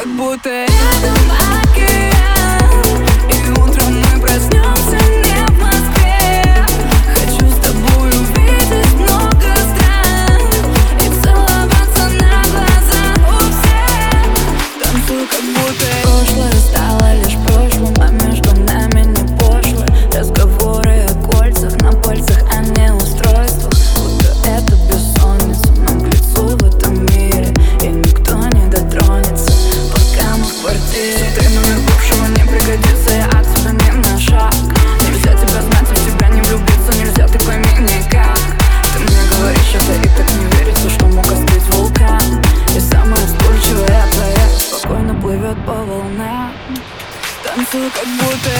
как будто рядом Zug und Mutter.